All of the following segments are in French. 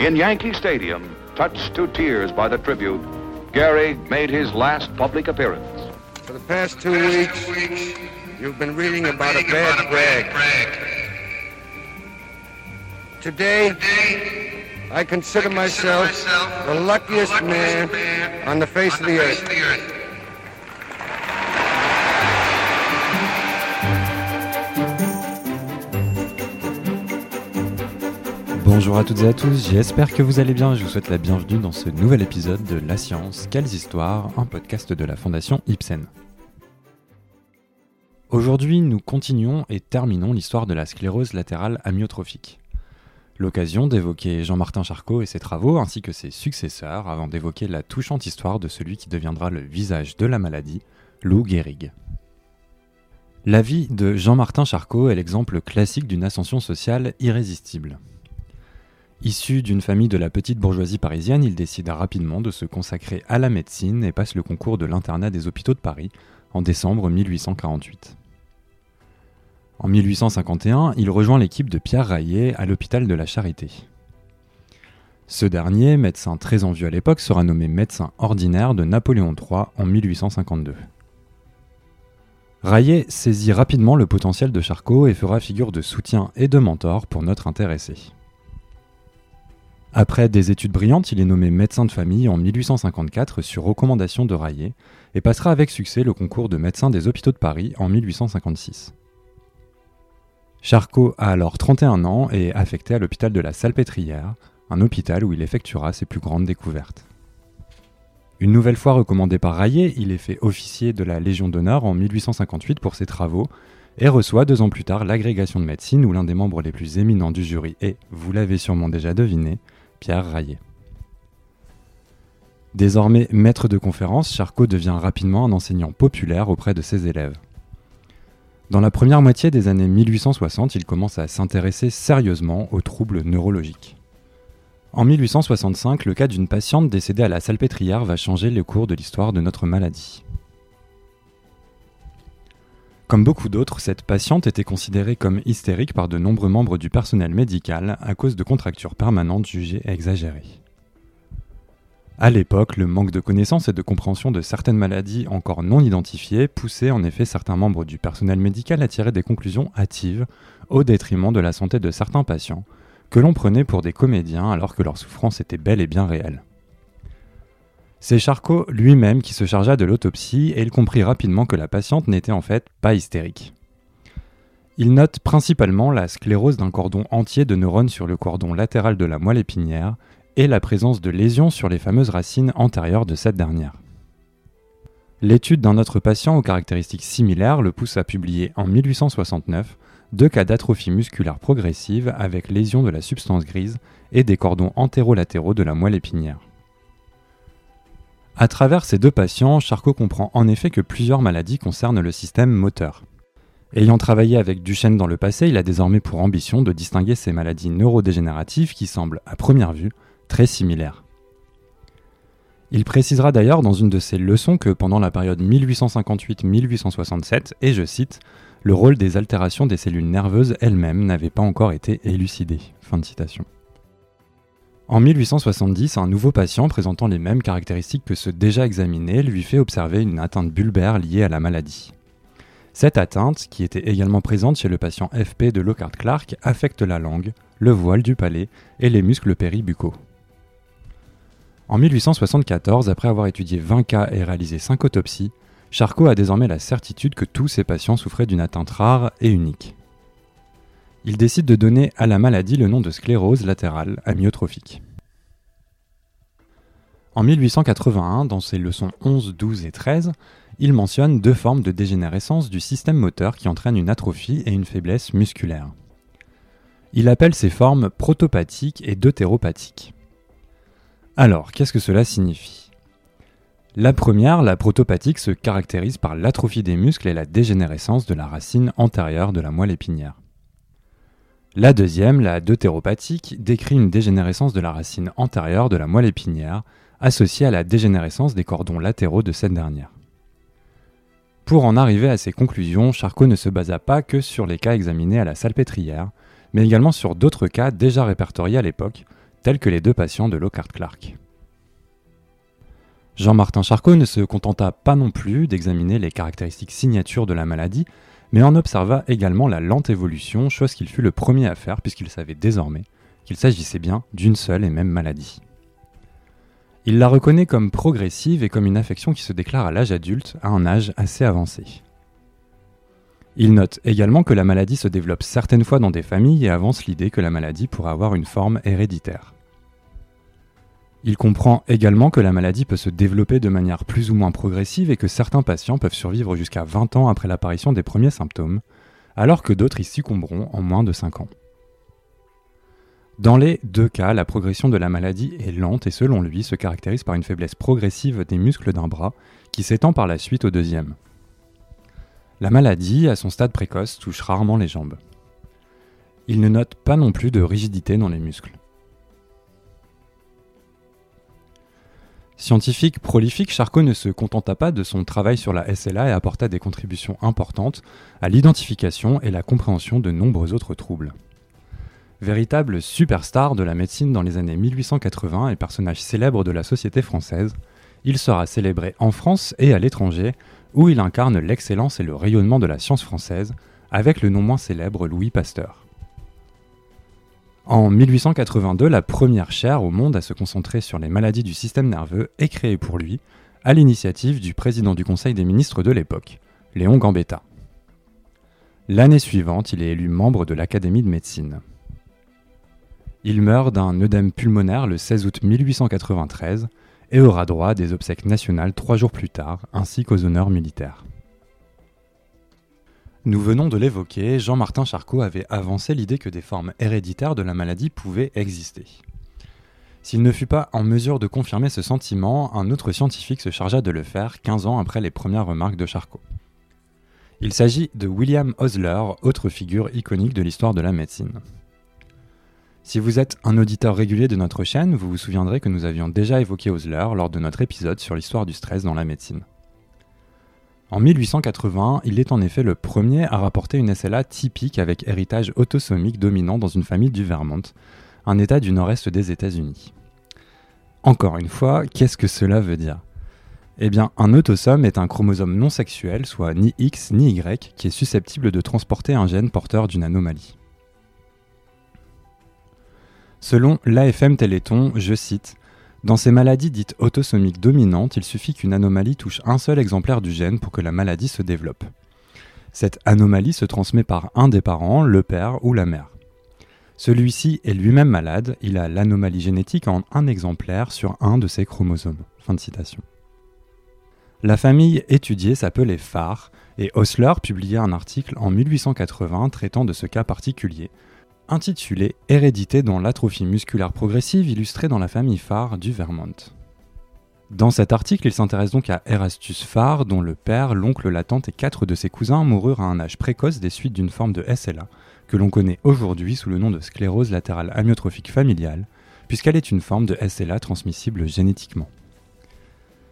In Yankee Stadium, touched to tears by the tribute, Gary made his last public appearance. For the past two weeks, you've been reading about a bad brag. Today, I consider myself the luckiest man on the face of the earth. Bonjour à toutes et à tous, j'espère que vous allez bien. Je vous souhaite la bienvenue dans ce nouvel épisode de La Science, Quelles Histoires, un podcast de la Fondation Ibsen. Aujourd'hui, nous continuons et terminons l'histoire de la sclérose latérale amyotrophique. L'occasion d'évoquer Jean-Martin Charcot et ses travaux ainsi que ses successeurs avant d'évoquer la touchante histoire de celui qui deviendra le visage de la maladie, Lou Gehrig. La vie de Jean-Martin Charcot est l'exemple classique d'une ascension sociale irrésistible. Issu d'une famille de la petite bourgeoisie parisienne, il décide rapidement de se consacrer à la médecine et passe le concours de l'internat des hôpitaux de Paris en décembre 1848. En 1851, il rejoint l'équipe de Pierre Raillet à l'hôpital de la Charité. Ce dernier, médecin très envieux à l'époque, sera nommé médecin ordinaire de Napoléon III en 1852. Raillet saisit rapidement le potentiel de Charcot et fera figure de soutien et de mentor pour notre intéressé. Après des études brillantes, il est nommé médecin de famille en 1854 sur recommandation de Raillet et passera avec succès le concours de médecin des hôpitaux de Paris en 1856. Charcot a alors 31 ans et est affecté à l'hôpital de la Salpêtrière, un hôpital où il effectuera ses plus grandes découvertes. Une nouvelle fois recommandé par Raillet, il est fait officier de la Légion d'honneur en 1858 pour ses travaux et reçoit deux ans plus tard l'agrégation de médecine où l'un des membres les plus éminents du jury est, vous l'avez sûrement déjà deviné, Pierre Raillet. Désormais maître de conférence, Charcot devient rapidement un enseignant populaire auprès de ses élèves. Dans la première moitié des années 1860, il commence à s'intéresser sérieusement aux troubles neurologiques. En 1865, le cas d'une patiente décédée à la salpêtrière va changer le cours de l'histoire de notre maladie. Comme beaucoup d'autres, cette patiente était considérée comme hystérique par de nombreux membres du personnel médical à cause de contractures permanentes jugées exagérées. À l'époque, le manque de connaissances et de compréhension de certaines maladies encore non identifiées poussait en effet certains membres du personnel médical à tirer des conclusions hâtives au détriment de la santé de certains patients, que l'on prenait pour des comédiens alors que leur souffrance était bel et bien réelle. C'est Charcot lui-même qui se chargea de l'autopsie et il comprit rapidement que la patiente n'était en fait pas hystérique. Il note principalement la sclérose d'un cordon entier de neurones sur le cordon latéral de la moelle épinière et la présence de lésions sur les fameuses racines antérieures de cette dernière. L'étude d'un autre patient aux caractéristiques similaires le pousse à publier en 1869 deux cas d'atrophie musculaire progressive avec lésion de la substance grise et des cordons antérolatéraux de la moelle épinière. À travers ces deux patients, Charcot comprend en effet que plusieurs maladies concernent le système moteur. Ayant travaillé avec Duchenne dans le passé, il a désormais pour ambition de distinguer ces maladies neurodégénératives qui semblent, à première vue, très similaires. Il précisera d'ailleurs dans une de ses leçons que pendant la période 1858-1867, et je cite, le rôle des altérations des cellules nerveuses elles-mêmes n'avait pas encore été élucidé. Fin de citation. En 1870, un nouveau patient présentant les mêmes caractéristiques que ceux déjà examinés lui fait observer une atteinte bulbaire liée à la maladie. Cette atteinte, qui était également présente chez le patient FP de Lockhart Clark, affecte la langue, le voile du palais et les muscles péribucaux. En 1874, après avoir étudié 20 cas et réalisé 5 autopsies, Charcot a désormais la certitude que tous ces patients souffraient d'une atteinte rare et unique il décide de donner à la maladie le nom de sclérose latérale amyotrophique. En 1881, dans ses leçons 11, 12 et 13, il mentionne deux formes de dégénérescence du système moteur qui entraînent une atrophie et une faiblesse musculaire. Il appelle ces formes protopathiques et deutéropathiques. Alors, qu'est-ce que cela signifie? La première, la protopathique, se caractérise par l'atrophie des muscles et la dégénérescence de la racine antérieure de la moelle épinière. La deuxième, la deutéropathique, décrit une dégénérescence de la racine antérieure de la moelle épinière, associée à la dégénérescence des cordons latéraux de cette dernière. Pour en arriver à ces conclusions, Charcot ne se basa pas que sur les cas examinés à la salpêtrière, mais également sur d'autres cas déjà répertoriés à l'époque, tels que les deux patients de Lockhart Clark. Jean-Martin Charcot ne se contenta pas non plus d'examiner les caractéristiques signatures de la maladie, mais en observa également la lente évolution, chose qu'il fut le premier à faire puisqu'il savait désormais qu'il s'agissait bien d'une seule et même maladie. Il la reconnaît comme progressive et comme une affection qui se déclare à l'âge adulte, à un âge assez avancé. Il note également que la maladie se développe certaines fois dans des familles et avance l'idée que la maladie pourrait avoir une forme héréditaire. Il comprend également que la maladie peut se développer de manière plus ou moins progressive et que certains patients peuvent survivre jusqu'à 20 ans après l'apparition des premiers symptômes, alors que d'autres y succomberont en moins de 5 ans. Dans les deux cas, la progression de la maladie est lente et selon lui se caractérise par une faiblesse progressive des muscles d'un bras qui s'étend par la suite au deuxième. La maladie, à son stade précoce, touche rarement les jambes. Il ne note pas non plus de rigidité dans les muscles. Scientifique prolifique, Charcot ne se contenta pas de son travail sur la SLA et apporta des contributions importantes à l'identification et la compréhension de nombreux autres troubles. Véritable superstar de la médecine dans les années 1880 et personnage célèbre de la société française, il sera célébré en France et à l'étranger, où il incarne l'excellence et le rayonnement de la science française, avec le non moins célèbre Louis Pasteur. En 1882, la première chaire au monde à se concentrer sur les maladies du système nerveux est créée pour lui, à l'initiative du président du Conseil des ministres de l'époque, Léon Gambetta. L'année suivante, il est élu membre de l'Académie de médecine. Il meurt d'un œdème pulmonaire le 16 août 1893 et aura droit à des obsèques nationales trois jours plus tard, ainsi qu'aux honneurs militaires. Nous venons de l'évoquer, Jean-Martin Charcot avait avancé l'idée que des formes héréditaires de la maladie pouvaient exister. S'il ne fut pas en mesure de confirmer ce sentiment, un autre scientifique se chargea de le faire 15 ans après les premières remarques de Charcot. Il s'agit de William Osler, autre figure iconique de l'histoire de la médecine. Si vous êtes un auditeur régulier de notre chaîne, vous vous souviendrez que nous avions déjà évoqué Osler lors de notre épisode sur l'histoire du stress dans la médecine. En 1880, il est en effet le premier à rapporter une SLA typique avec héritage autosomique dominant dans une famille du Vermont, un état du nord-est des États-Unis. Encore une fois, qu'est-ce que cela veut dire? Eh bien, un autosome est un chromosome non sexuel, soit ni X ni Y, qui est susceptible de transporter un gène porteur d'une anomalie. Selon l'AFM Téléthon, je cite, dans ces maladies dites autosomiques dominantes, il suffit qu'une anomalie touche un seul exemplaire du gène pour que la maladie se développe. Cette anomalie se transmet par un des parents, le père ou la mère. Celui-ci est lui-même malade, il a l'anomalie génétique en un exemplaire sur un de ses chromosomes. La famille étudiée s'appelait Farr, et Osler publia un article en 1880 traitant de ce cas particulier, intitulé Hérédité dans l'atrophie musculaire progressive illustrée dans la famille Farr du Vermont. Dans cet article, il s'intéresse donc à Erastus Farr, dont le père, l'oncle, la tante et quatre de ses cousins moururent à un âge précoce des suites d'une forme de SLA, que l'on connaît aujourd'hui sous le nom de sclérose latérale amyotrophique familiale, puisqu'elle est une forme de SLA transmissible génétiquement.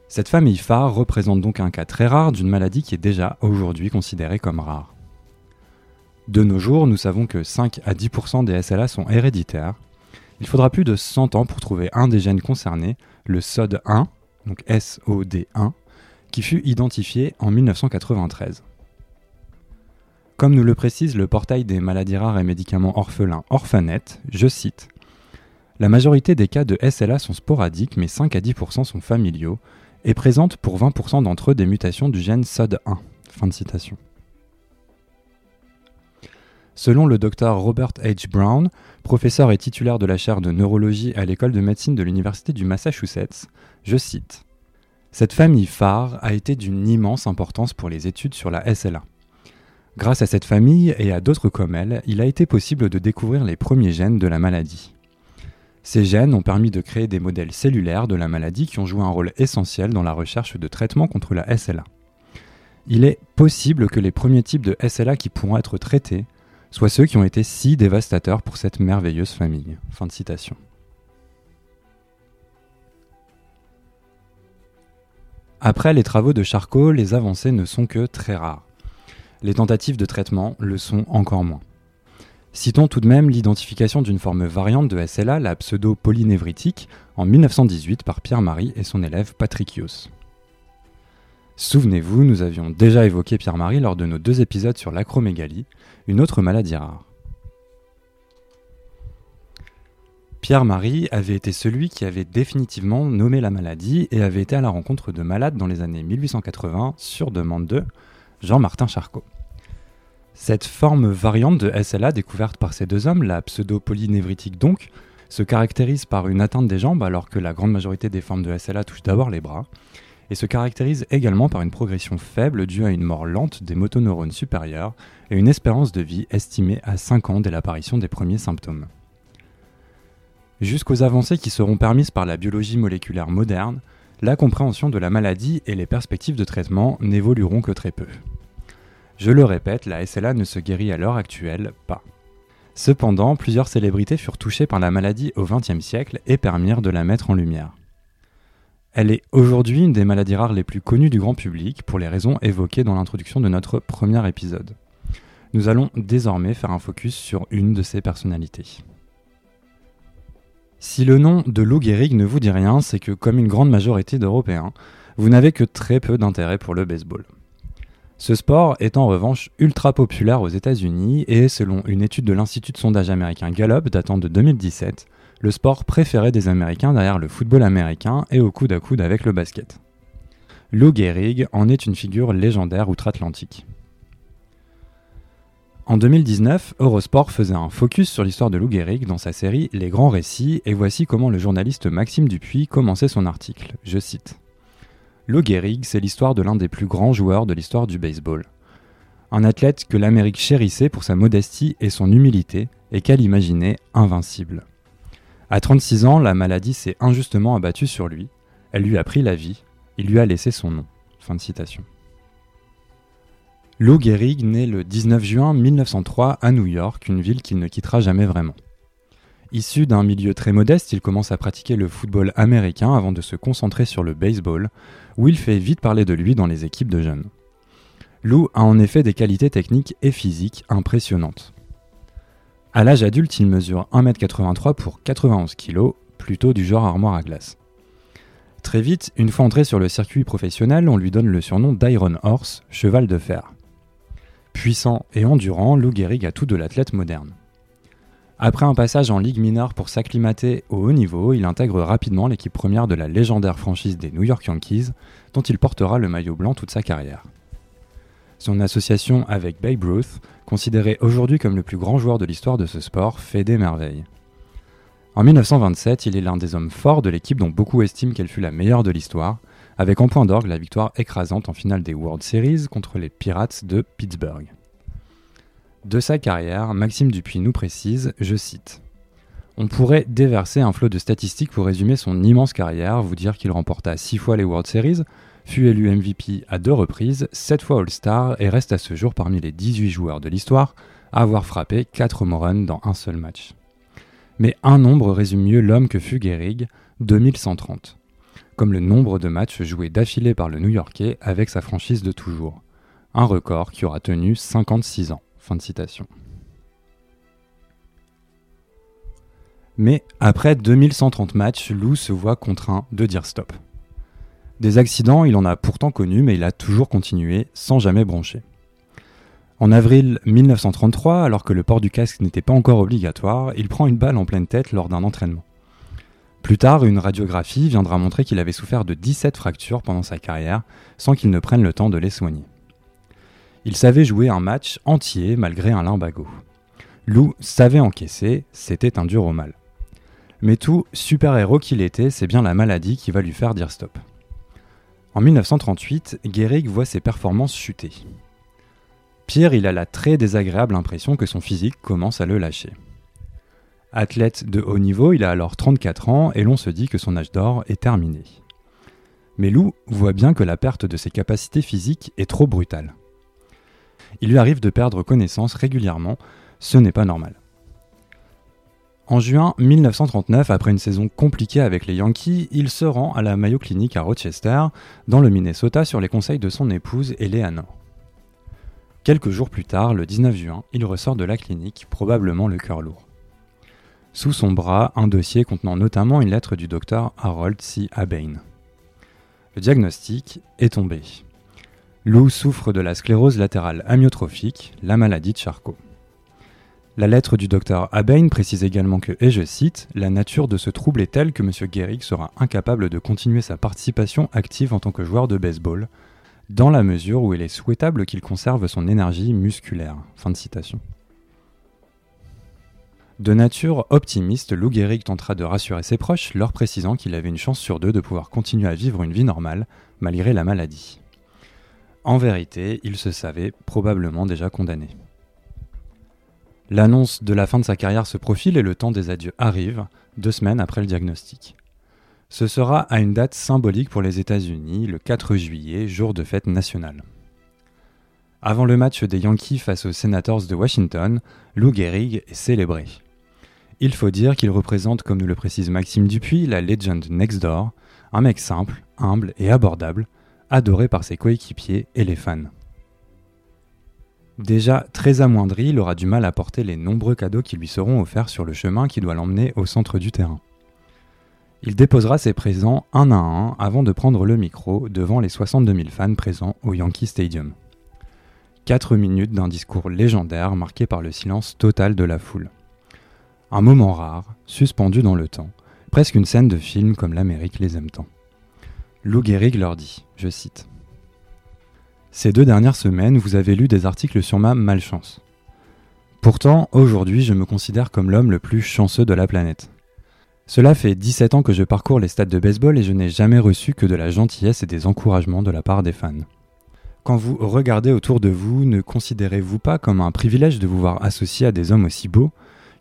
Cette famille Farr représente donc un cas très rare d'une maladie qui est déjà aujourd'hui considérée comme rare. De nos jours, nous savons que 5 à 10% des SLA sont héréditaires. Il faudra plus de 100 ans pour trouver un des gènes concernés, le SOD1, donc SOD1, qui fut identifié en 1993. Comme nous le précise le portail des maladies rares et médicaments orphelins Orphanet, je cite La majorité des cas de SLA sont sporadiques, mais 5 à 10% sont familiaux et présentent pour 20% d'entre eux des mutations du gène SOD1. Fin de citation. Selon le docteur Robert H. Brown, professeur et titulaire de la chaire de neurologie à l'école de médecine de l'Université du Massachusetts, je cite Cette famille phare a été d'une immense importance pour les études sur la SLA. Grâce à cette famille et à d'autres comme elle, il a été possible de découvrir les premiers gènes de la maladie. Ces gènes ont permis de créer des modèles cellulaires de la maladie qui ont joué un rôle essentiel dans la recherche de traitements contre la SLA. Il est possible que les premiers types de SLA qui pourront être traités soit ceux qui ont été si dévastateurs pour cette merveilleuse famille. Après les travaux de Charcot, les avancées ne sont que très rares. Les tentatives de traitement le sont encore moins. Citons tout de même l'identification d'une forme variante de SLA, la pseudo-polynévritique, en 1918 par Pierre-Marie et son élève Patrick Yos. Souvenez-vous, nous avions déjà évoqué Pierre-Marie lors de nos deux épisodes sur l'acromégalie, une autre maladie rare. Pierre-Marie avait été celui qui avait définitivement nommé la maladie et avait été à la rencontre de malades dans les années 1880 sur demande de Jean-Martin Charcot. Cette forme variante de SLA découverte par ces deux hommes, la pseudo-polynévritique donc, se caractérise par une atteinte des jambes alors que la grande majorité des formes de SLA touchent d'abord les bras, et se caractérise également par une progression faible due à une mort lente des motoneurones supérieurs et une espérance de vie estimée à 5 ans dès l'apparition des premiers symptômes. Jusqu'aux avancées qui seront permises par la biologie moléculaire moderne, la compréhension de la maladie et les perspectives de traitement n'évolueront que très peu. Je le répète, la SLA ne se guérit à l'heure actuelle pas. Cependant, plusieurs célébrités furent touchées par la maladie au XXe siècle et permirent de la mettre en lumière. Elle est aujourd'hui une des maladies rares les plus connues du grand public pour les raisons évoquées dans l'introduction de notre premier épisode. Nous allons désormais faire un focus sur une de ces personnalités. Si le nom de Lou Gehrig ne vous dit rien, c'est que comme une grande majorité d'Européens, vous n'avez que très peu d'intérêt pour le baseball. Ce sport est en revanche ultra populaire aux États-Unis et selon une étude de l'Institut de sondage américain Gallup datant de 2017, le sport préféré des Américains derrière le football américain et au coude à coude avec le basket. Lou Gehrig en est une figure légendaire outre-Atlantique. En 2019, Eurosport faisait un focus sur l'histoire de Lou Gehrig dans sa série Les Grands Récits et voici comment le journaliste Maxime Dupuis commençait son article. Je cite. Lou Gehrig, c'est l'histoire de l'un des plus grands joueurs de l'histoire du baseball. Un athlète que l'Amérique chérissait pour sa modestie et son humilité, et qu'elle imaginait invincible. À 36 ans, la maladie s'est injustement abattue sur lui. Elle lui a pris la vie. Il lui a laissé son nom. Lou Gehrig naît le 19 juin 1903 à New York, une ville qu'il ne quittera jamais vraiment. Issu d'un milieu très modeste, il commence à pratiquer le football américain avant de se concentrer sur le baseball, où il fait vite parler de lui dans les équipes de jeunes. Lou a en effet des qualités techniques et physiques impressionnantes. À l'âge adulte, il mesure 1m83 pour 91 kg, plutôt du genre armoire à glace. Très vite, une fois entré sur le circuit professionnel, on lui donne le surnom d'Iron Horse, cheval de fer. Puissant et endurant, Lou Gehrig a tout de l'athlète moderne. Après un passage en Ligue mineure pour s'acclimater au haut niveau, il intègre rapidement l'équipe première de la légendaire franchise des New York Yankees, dont il portera le maillot blanc toute sa carrière. Son association avec Babe Ruth, considéré aujourd'hui comme le plus grand joueur de l'histoire de ce sport, fait des merveilles. En 1927, il est l'un des hommes forts de l'équipe dont beaucoup estiment qu'elle fut la meilleure de l'histoire, avec en point d'orgue la victoire écrasante en finale des World Series contre les Pirates de Pittsburgh. De sa carrière, Maxime Dupuis nous précise, je cite, On pourrait déverser un flot de statistiques pour résumer son immense carrière, vous dire qu'il remporta 6 fois les World Series, fut élu MVP à deux reprises, 7 fois All-Star et reste à ce jour parmi les 18 joueurs de l'histoire à avoir frappé 4 home runs dans un seul match. Mais un nombre résume mieux l'homme que fut Gehrig, 2130, comme le nombre de matchs joués d'affilée par le New-Yorkais avec sa franchise de toujours, un record qui aura tenu 56 ans. Fin de citation. Mais après 2130 matchs, Lou se voit contraint de dire stop. Des accidents, il en a pourtant connu, mais il a toujours continué sans jamais broncher. En avril 1933, alors que le port du casque n'était pas encore obligatoire, il prend une balle en pleine tête lors d'un entraînement. Plus tard, une radiographie viendra montrer qu'il avait souffert de 17 fractures pendant sa carrière, sans qu'il ne prenne le temps de les soigner. Il savait jouer un match entier malgré un limbago. Lou savait encaisser, c'était un dur au mal. Mais tout super-héros qu'il était, c'est bien la maladie qui va lui faire dire stop. En 1938, Gehrig voit ses performances chuter. Pire, il a la très désagréable impression que son physique commence à le lâcher. Athlète de haut niveau, il a alors 34 ans et l'on se dit que son âge d'or est terminé. Mais Lou voit bien que la perte de ses capacités physiques est trop brutale il lui arrive de perdre connaissance régulièrement, ce n'est pas normal. En juin 1939, après une saison compliquée avec les Yankees, il se rend à la Mayo Clinic à Rochester, dans le Minnesota, sur les conseils de son épouse Eleanor. Quelques jours plus tard, le 19 juin, il ressort de la clinique, probablement le cœur lourd. Sous son bras, un dossier contenant notamment une lettre du docteur Harold C. Abain. Le diagnostic est tombé. Lou souffre de la sclérose latérale amyotrophique, la maladie de Charcot. La lettre du docteur Abain précise également que, et je cite, la nature de ce trouble est telle que M. Gehrig sera incapable de continuer sa participation active en tant que joueur de baseball, dans la mesure où il est souhaitable qu'il conserve son énergie musculaire. De. De nature optimiste, Lou Gehrig tentera de rassurer ses proches, leur précisant qu'il avait une chance sur deux de pouvoir continuer à vivre une vie normale, malgré la maladie. En vérité, il se savait probablement déjà condamné. L'annonce de la fin de sa carrière se profile et le temps des adieux arrive, deux semaines après le diagnostic. Ce sera à une date symbolique pour les États-Unis, le 4 juillet, jour de fête nationale. Avant le match des Yankees face aux Senators de Washington, Lou Gehrig est célébré. Il faut dire qu'il représente, comme nous le précise Maxime Dupuis, la legend next door, un mec simple, humble et abordable, adoré par ses coéquipiers et les fans. Déjà très amoindri, il aura du mal à porter les nombreux cadeaux qui lui seront offerts sur le chemin qui doit l'emmener au centre du terrain. Il déposera ses présents un à un avant de prendre le micro devant les 62 000 fans présents au Yankee Stadium. 4 minutes d'un discours légendaire marqué par le silence total de la foule. Un moment rare, suspendu dans le temps, presque une scène de film comme l'Amérique les aime tant. Lou Gehrig leur dit, je cite, Ces deux dernières semaines, vous avez lu des articles sur ma malchance. Pourtant, aujourd'hui, je me considère comme l'homme le plus chanceux de la planète. Cela fait 17 ans que je parcours les stades de baseball et je n'ai jamais reçu que de la gentillesse et des encouragements de la part des fans. Quand vous regardez autour de vous, ne considérez-vous pas comme un privilège de vous voir associé à des hommes aussi beaux,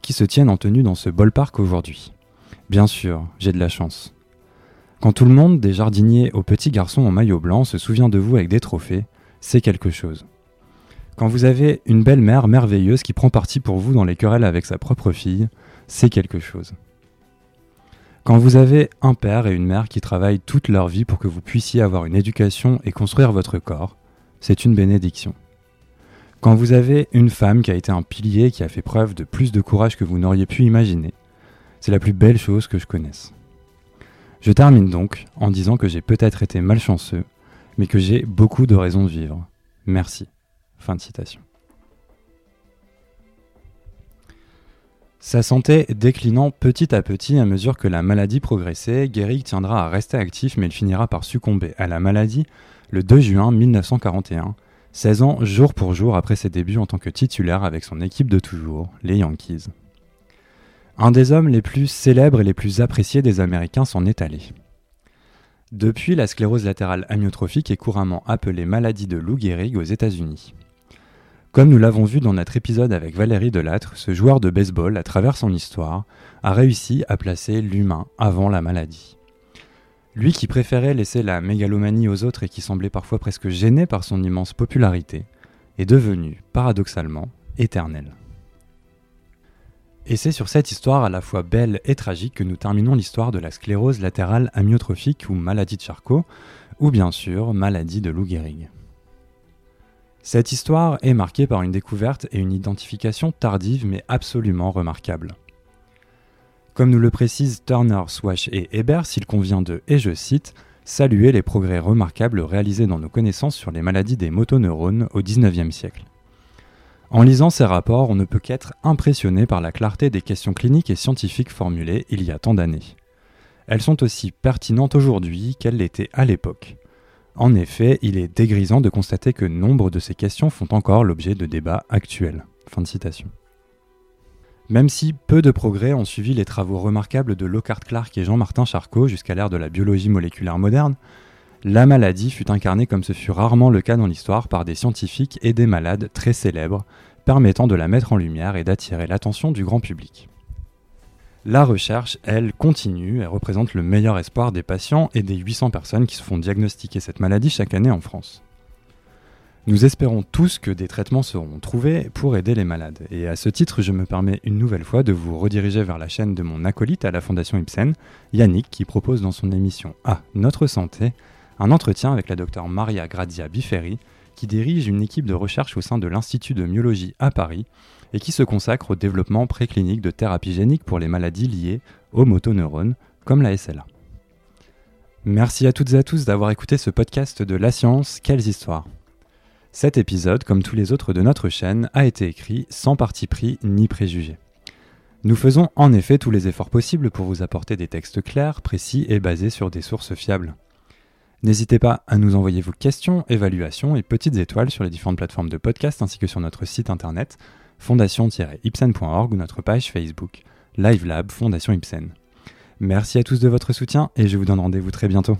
qui se tiennent en tenue dans ce ballpark aujourd'hui? Bien sûr, j'ai de la chance. Quand tout le monde, des jardiniers aux petits garçons en maillot blanc, se souvient de vous avec des trophées, c'est quelque chose. Quand vous avez une belle mère merveilleuse qui prend parti pour vous dans les querelles avec sa propre fille, c'est quelque chose. Quand vous avez un père et une mère qui travaillent toute leur vie pour que vous puissiez avoir une éducation et construire votre corps, c'est une bénédiction. Quand vous avez une femme qui a été un pilier, qui a fait preuve de plus de courage que vous n'auriez pu imaginer, c'est la plus belle chose que je connaisse. Je termine donc en disant que j'ai peut-être été malchanceux, mais que j'ai beaucoup de raisons de vivre. Merci. Sa santé déclinant petit à petit à mesure que la maladie progressait, Gehrig tiendra à rester actif mais il finira par succomber à la maladie le 2 juin 1941 16 ans jour pour jour après ses débuts en tant que titulaire avec son équipe de toujours, les Yankees. Un des hommes les plus célèbres et les plus appréciés des Américains s'en est allé. Depuis, la sclérose latérale amyotrophique est couramment appelée maladie de Lou Gehrig aux États-Unis. Comme nous l'avons vu dans notre épisode avec Valérie Delattre, ce joueur de baseball, à travers son histoire, a réussi à placer l'humain avant la maladie. Lui qui préférait laisser la mégalomanie aux autres et qui semblait parfois presque gêné par son immense popularité, est devenu, paradoxalement, éternel. Et c'est sur cette histoire à la fois belle et tragique que nous terminons l'histoire de la sclérose latérale amyotrophique ou maladie de Charcot, ou bien sûr maladie de Lou Gehrig. Cette histoire est marquée par une découverte et une identification tardive mais absolument remarquable. Comme nous le précisent Turner, Swash et Ebert, s'il convient de, et je cite, saluer les progrès remarquables réalisés dans nos connaissances sur les maladies des motoneurones au XIXe siècle. En lisant ces rapports, on ne peut qu'être impressionné par la clarté des questions cliniques et scientifiques formulées il y a tant d'années. Elles sont aussi pertinentes aujourd'hui qu'elles l'étaient à l'époque. En effet, il est dégrisant de constater que nombre de ces questions font encore l'objet de débats actuels. Même si peu de progrès ont suivi les travaux remarquables de Lockhart Clark et Jean-Martin Charcot jusqu'à l'ère de la biologie moléculaire moderne, la maladie fut incarnée comme ce fut rarement le cas dans l'histoire par des scientifiques et des malades très célèbres, permettant de la mettre en lumière et d'attirer l'attention du grand public. La recherche, elle, continue et représente le meilleur espoir des patients et des 800 personnes qui se font diagnostiquer cette maladie chaque année en France. Nous espérons tous que des traitements seront trouvés pour aider les malades. Et à ce titre, je me permets une nouvelle fois de vous rediriger vers la chaîne de mon acolyte à la Fondation Ibsen, Yannick, qui propose dans son émission À Notre Santé un entretien avec la docteure Maria Grazia Biferi, qui dirige une équipe de recherche au sein de l'Institut de myologie à Paris et qui se consacre au développement préclinique de thérapies géniques pour les maladies liées aux motoneurones, comme la SLA. Merci à toutes et à tous d'avoir écouté ce podcast de La Science, quelles histoires Cet épisode, comme tous les autres de notre chaîne, a été écrit sans parti pris ni préjugé. Nous faisons en effet tous les efforts possibles pour vous apporter des textes clairs, précis et basés sur des sources fiables. N'hésitez pas à nous envoyer vos questions, évaluations et petites étoiles sur les différentes plateformes de podcast ainsi que sur notre site internet fondation-ipsen.org ou notre page Facebook LiveLab Fondation Ipsen. Merci à tous de votre soutien et je vous donne rendez-vous très bientôt.